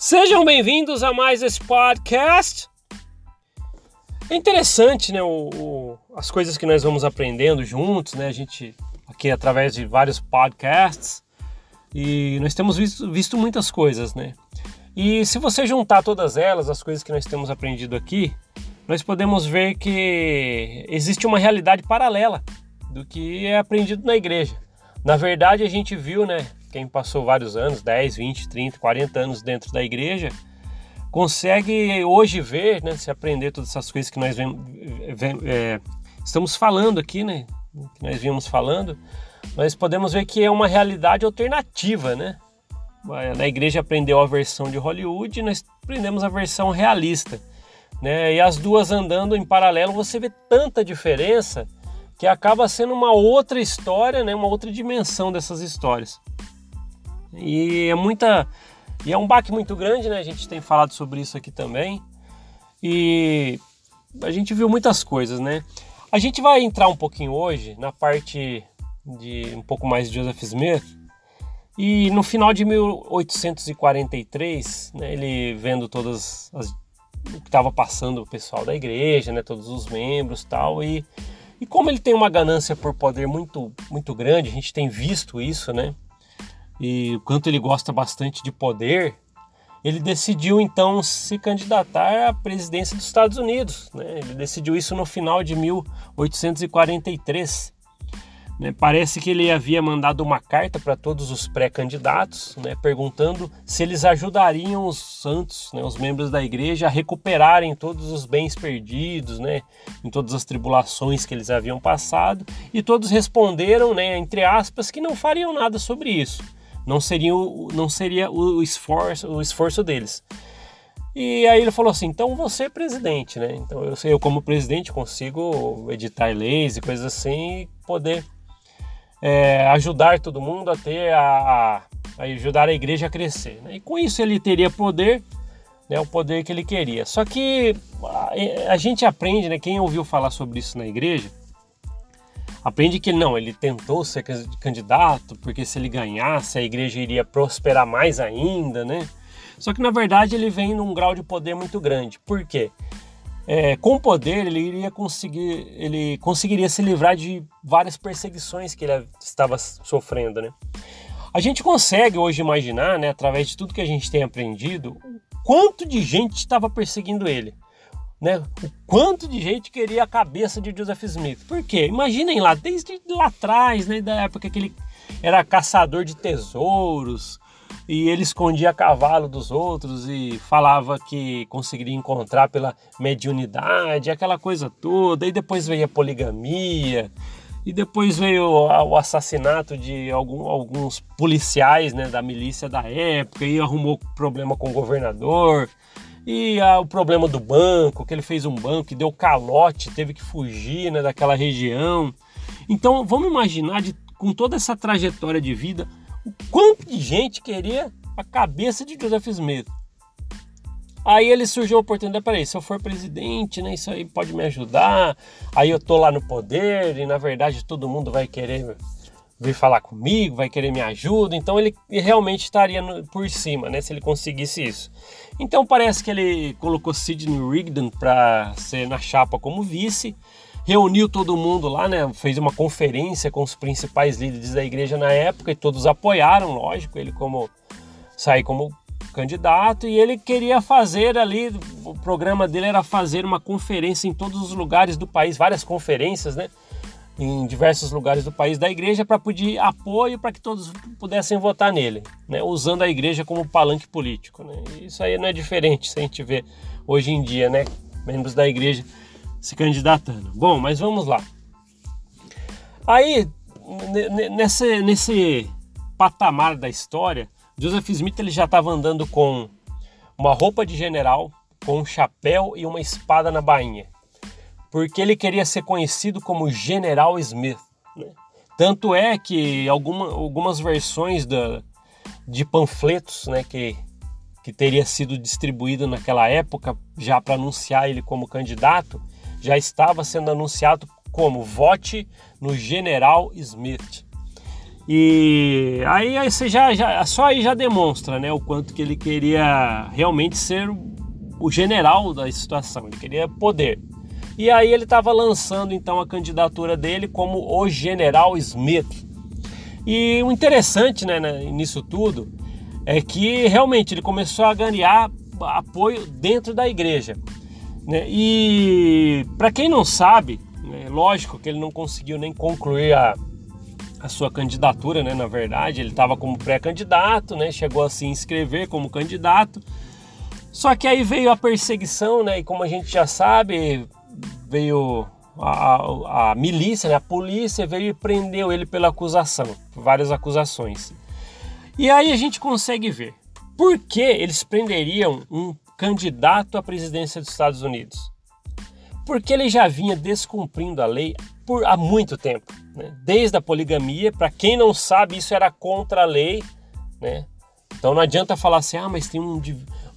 Sejam bem-vindos a mais esse podcast. É interessante, né, o, o, as coisas que nós vamos aprendendo juntos, né, a gente aqui através de vários podcasts e nós temos visto, visto muitas coisas, né. E se você juntar todas elas, as coisas que nós temos aprendido aqui, nós podemos ver que existe uma realidade paralela do que é aprendido na igreja. Na verdade, a gente viu, né, quem passou vários anos, 10, 20, 30, 40 anos dentro da igreja, consegue hoje ver, né, se aprender todas essas coisas que nós vem, vem, é, estamos falando aqui, né, que nós vimos falando, nós podemos ver que é uma realidade alternativa, né? Na igreja aprendeu a versão de Hollywood nós aprendemos a versão realista, né? E as duas andando em paralelo, você vê tanta diferença que acaba sendo uma outra história, né? Uma outra dimensão dessas histórias. E é muita. E é um baque muito grande, né? A gente tem falado sobre isso aqui também. E a gente viu muitas coisas, né? A gente vai entrar um pouquinho hoje na parte de um pouco mais de Joseph Smith. E no final de 1843, né, ele vendo todas as, o que estava passando o pessoal da igreja, né, todos os membros tal, e, e como ele tem uma ganância por poder muito, muito grande, a gente tem visto isso, né? E o quanto ele gosta bastante de poder, ele decidiu então se candidatar à presidência dos Estados Unidos. Né? Ele decidiu isso no final de 1843. Né? Parece que ele havia mandado uma carta para todos os pré-candidatos, né? perguntando se eles ajudariam os santos, né? os membros da igreja, a recuperarem todos os bens perdidos, né? em todas as tribulações que eles haviam passado. E todos responderam, né? entre aspas, que não fariam nada sobre isso não seria, o, não seria o, esforço, o esforço deles. E aí ele falou assim: então você é presidente, né? Então eu, eu como presidente consigo editar leis e coisas assim e poder é, ajudar todo mundo a ter a, a, ajudar a igreja a crescer. Né? E com isso ele teria poder, né? O poder que ele queria. Só que a, a gente aprende, né? Quem ouviu falar sobre isso na igreja aprende que não, ele tentou ser candidato porque se ele ganhasse a igreja iria prosperar mais ainda, né? Só que na verdade ele vem num grau de poder muito grande. Por quê? É, com poder ele iria conseguir, ele conseguiria se livrar de várias perseguições que ele estava sofrendo, né? A gente consegue hoje imaginar, né, através de tudo que a gente tem aprendido, quanto de gente estava perseguindo ele né? O quanto de gente queria a cabeça de Joseph Smith. Por quê? Imaginem lá, desde lá atrás, né, da época que ele era caçador de tesouros e ele escondia cavalo dos outros e falava que conseguiria encontrar pela mediunidade, aquela coisa toda. E depois veio a poligamia. E depois veio o assassinato de algum, alguns policiais né, da milícia da época e arrumou problema com o governador. E ah, o problema do banco, que ele fez um banco que deu calote, teve que fugir né, daquela região. Então vamos imaginar de, com toda essa trajetória de vida, o quanto de gente queria a cabeça de Joseph Smith. Aí ele surgiu a oportunidade, peraí, se eu for presidente, né, isso aí pode me ajudar, aí eu tô lá no poder e na verdade todo mundo vai querer vir falar comigo, vai querer me ajuda, então ele realmente estaria no, por cima, né, se ele conseguisse isso. Então parece que ele colocou Sidney Rigdon para ser na chapa como vice, reuniu todo mundo lá, né, fez uma conferência com os principais líderes da igreja na época e todos apoiaram, lógico, ele como sair como candidato e ele queria fazer ali, o programa dele era fazer uma conferência em todos os lugares do país, várias conferências, né? Em diversos lugares do país da igreja para pedir apoio para que todos pudessem votar nele, né, usando a igreja como palanque político. Né. Isso aí não é diferente se a gente vê hoje em dia, né, membros da igreja se candidatando. Bom, mas vamos lá. Aí, nesse, nesse patamar da história, Joseph Smith ele já estava andando com uma roupa de general, com um chapéu e uma espada na bainha porque ele queria ser conhecido como General Smith. Né? Tanto é que alguma, algumas versões da, de panfletos né, que, que teria sido distribuído naquela época, já para anunciar ele como candidato, já estava sendo anunciado como vote no General Smith. E aí, aí você já, já, só aí já demonstra, né, o quanto que ele queria realmente ser o general da situação, ele queria poder. E aí ele estava lançando então a candidatura dele como o General Smith. E o interessante, né, nisso tudo é que realmente ele começou a ganhar apoio dentro da igreja. Né? E para quem não sabe, é lógico que ele não conseguiu nem concluir a, a sua candidatura, né? Na verdade, ele estava como pré-candidato, né? Chegou a se inscrever como candidato. Só que aí veio a perseguição, né? E como a gente já sabe, veio a, a, a milícia, né? a polícia veio e prendeu ele pela acusação, várias acusações. E aí a gente consegue ver por que eles prenderiam um candidato à presidência dos Estados Unidos? Porque ele já vinha descumprindo a lei por há muito tempo, né? desde a poligamia. Para quem não sabe, isso era contra a lei, né? Então não adianta falar assim, ah, mas tem um,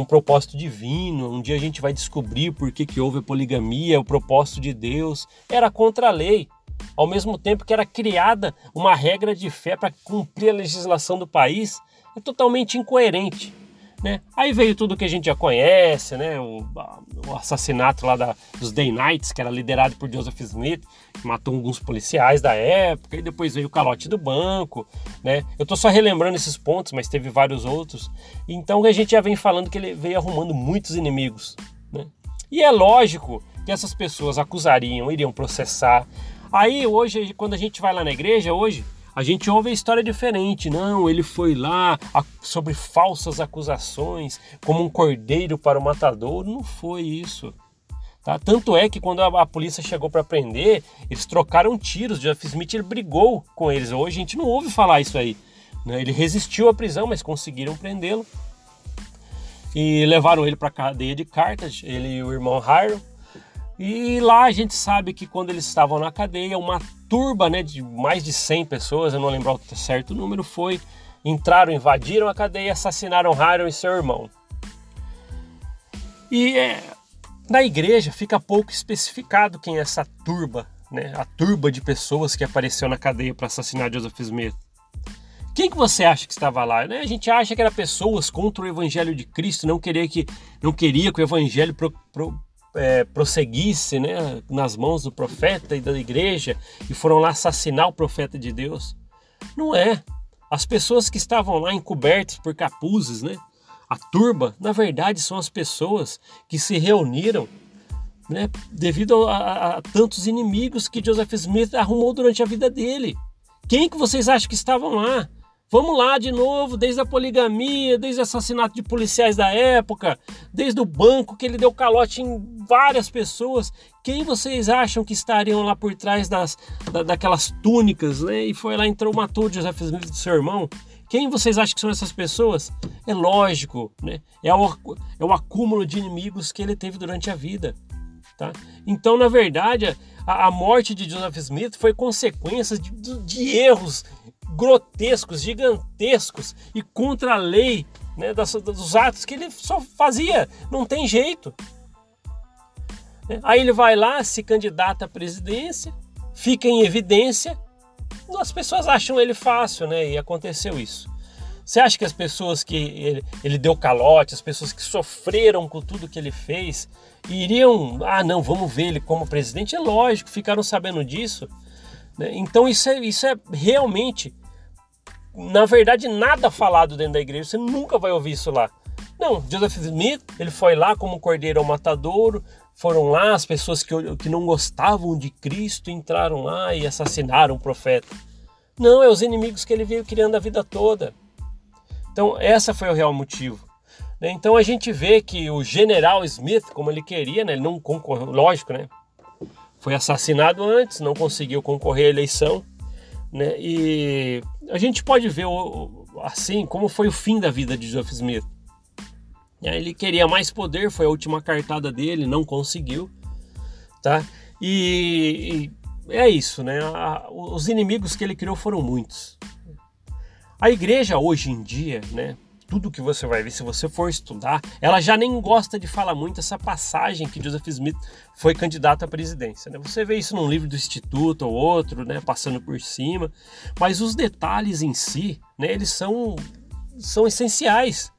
um propósito divino, um dia a gente vai descobrir por que, que houve a poligamia, o propósito de Deus. Era contra a lei. Ao mesmo tempo que era criada uma regra de fé para cumprir a legislação do país, é totalmente incoerente. Né? Aí veio tudo que a gente já conhece, né? o, o assassinato lá da, dos Day Knights, que era liderado por Joseph Smith, que matou alguns policiais da época, e depois veio o calote do banco. Né? Eu estou só relembrando esses pontos, mas teve vários outros. Então a gente já vem falando que ele veio arrumando muitos inimigos. Né? E é lógico que essas pessoas acusariam, iriam processar. Aí hoje, quando a gente vai lá na igreja, hoje, a gente ouve a história diferente. Não, ele foi lá sobre falsas acusações, como um cordeiro para o matador. Não foi isso. Tá? Tanto é que quando a, a polícia chegou para prender, eles trocaram tiros. Jeff Smith ele brigou com eles. Hoje a gente não ouve falar isso aí. Né? Ele resistiu à prisão, mas conseguiram prendê-lo. E levaram ele para a cadeia de cartas, ele e o irmão Hiram. E lá a gente sabe que quando eles estavam na cadeia, uma turba né, de mais de 100 pessoas, eu não lembro o certo número, foi, entraram, invadiram a cadeia assassinaram Hiram e seu irmão. E é, na igreja fica pouco especificado quem é essa turba, né, a turba de pessoas que apareceu na cadeia para assassinar Joseph Smith. Quem que você acha que estava lá? Né? A gente acha que era pessoas contra o evangelho de Cristo, não queria que, não queria que o evangelho pro, pro, é, prosseguisse né, nas mãos do profeta e da igreja e foram lá assassinar o profeta de Deus. Não é. As pessoas que estavam lá encobertas por capuzes, né? A turba, na verdade, são as pessoas que se reuniram né, devido a, a, a tantos inimigos que Joseph Smith arrumou durante a vida dele. Quem que vocês acham que estavam lá? Vamos lá de novo, desde a poligamia, desde o assassinato de policiais da época, desde o banco que ele deu calote em várias pessoas. Quem vocês acham que estariam lá por trás das, da, daquelas túnicas, né? E foi lá, entrou, matou o Joseph Smith do seu irmão. Quem vocês acham que são essas pessoas? É lógico, né? É o, é o acúmulo de inimigos que ele teve durante a vida. Tá? Então, na verdade, a, a morte de Joseph Smith foi consequência de, de erros grotescos, gigantescos e contra a lei né, das, dos atos que ele só fazia. Não tem jeito. Né? Aí ele vai lá, se candidata à presidência, fica em evidência, as pessoas acham ele fácil, né? E aconteceu isso. Você acha que as pessoas que ele, ele, deu calote, as pessoas que sofreram com tudo que ele fez, iriam, ah, não, vamos ver ele como presidente? É lógico, ficaram sabendo disso. Né? Então isso é, isso é realmente na verdade, nada falado dentro da igreja. Você nunca vai ouvir isso lá. Não, Joseph Smith, ele foi lá como cordeiro ao matadouro, foram lá as pessoas que, que não gostavam de Cristo entraram lá e assassinaram o profeta. Não, é os inimigos que ele veio criando a vida toda. Então, essa foi o real motivo. Né? Então, a gente vê que o general Smith, como ele queria, né? ele não concorreu, lógico, né? Foi assassinado antes, não conseguiu concorrer à eleição. Né? E a gente pode ver assim como foi o fim da vida de Joseph Smith. Ele queria mais poder, foi a última cartada dele, não conseguiu, tá? E, e é isso, né? os inimigos que ele criou foram muitos. A igreja hoje em dia, né? Tudo que você vai ver, se você for estudar, ela já nem gosta de falar muito essa passagem que Joseph Smith foi candidato à presidência. Né? Você vê isso num livro do Instituto ou outro, né, passando por cima, mas os detalhes em si, né, eles são, são essenciais.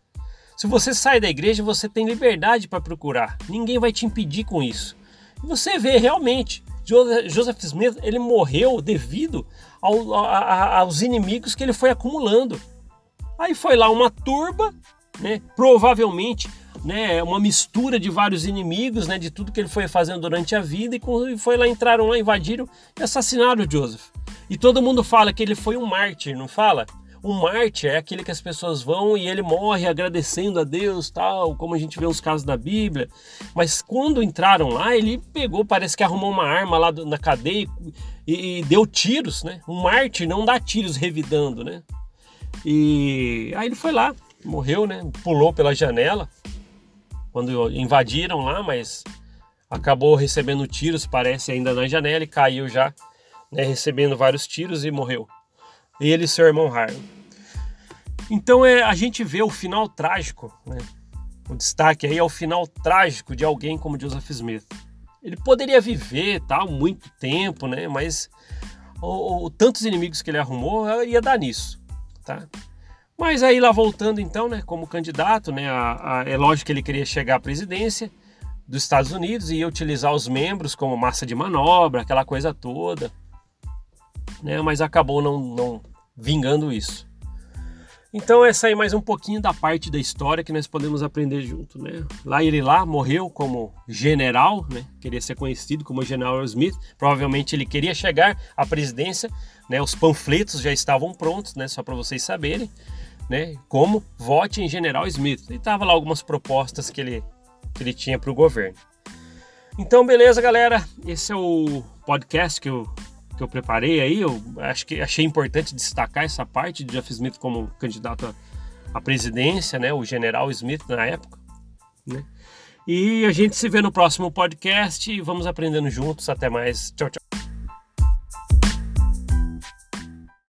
Se você sai da igreja, você tem liberdade para procurar. Ninguém vai te impedir com isso. E você vê realmente, Joseph Smith ele morreu devido ao, a, aos inimigos que ele foi acumulando. Aí foi lá uma turba, né? Provavelmente, né? Uma mistura de vários inimigos, né? De tudo que ele foi fazendo durante a vida e foi lá entraram lá, invadiram e assassinaram o Joseph. E todo mundo fala que ele foi um mártir, não fala? O mártir é aquele que as pessoas vão e ele morre agradecendo a Deus, tal, como a gente vê os casos da Bíblia. Mas quando entraram lá, ele pegou, parece que arrumou uma arma lá na cadeia e, e deu tiros, né? Um mártir não dá tiros revidando, né? E aí ele foi lá, morreu, né? Pulou pela janela quando invadiram lá, mas acabou recebendo tiros, parece, ainda na janela e caiu já, né? Recebendo vários tiros e morreu. Ele e seu irmão Harlan. Então é, a gente vê o final trágico, né? O destaque aí é o final trágico de alguém como Joseph Smith. Ele poderia viver tal muito tempo, né? Mas o, o, tantos inimigos que ele arrumou ia dar nisso tá? Mas aí lá voltando então, né, como candidato, né, a, a, é lógico que ele queria chegar à presidência dos Estados Unidos e utilizar os membros como massa de manobra, aquela coisa toda, né, mas acabou não, não vingando isso. Então essa aí mais um pouquinho da parte da história que nós podemos aprender junto, né? Lá ele lá morreu como general, né? Queria ser conhecido como General Smith. Provavelmente ele queria chegar à presidência, né? Os panfletos já estavam prontos, né? Só para vocês saberem, né? Como vote em General Smith. E tava lá algumas propostas que ele que ele tinha para o governo. Então beleza, galera. Esse é o podcast que eu que eu preparei aí, eu acho que achei importante destacar essa parte de Jeff Smith como candidato à presidência, né, o General Smith na época, né? E a gente se vê no próximo podcast e vamos aprendendo juntos. Até mais. Tchau, tchau.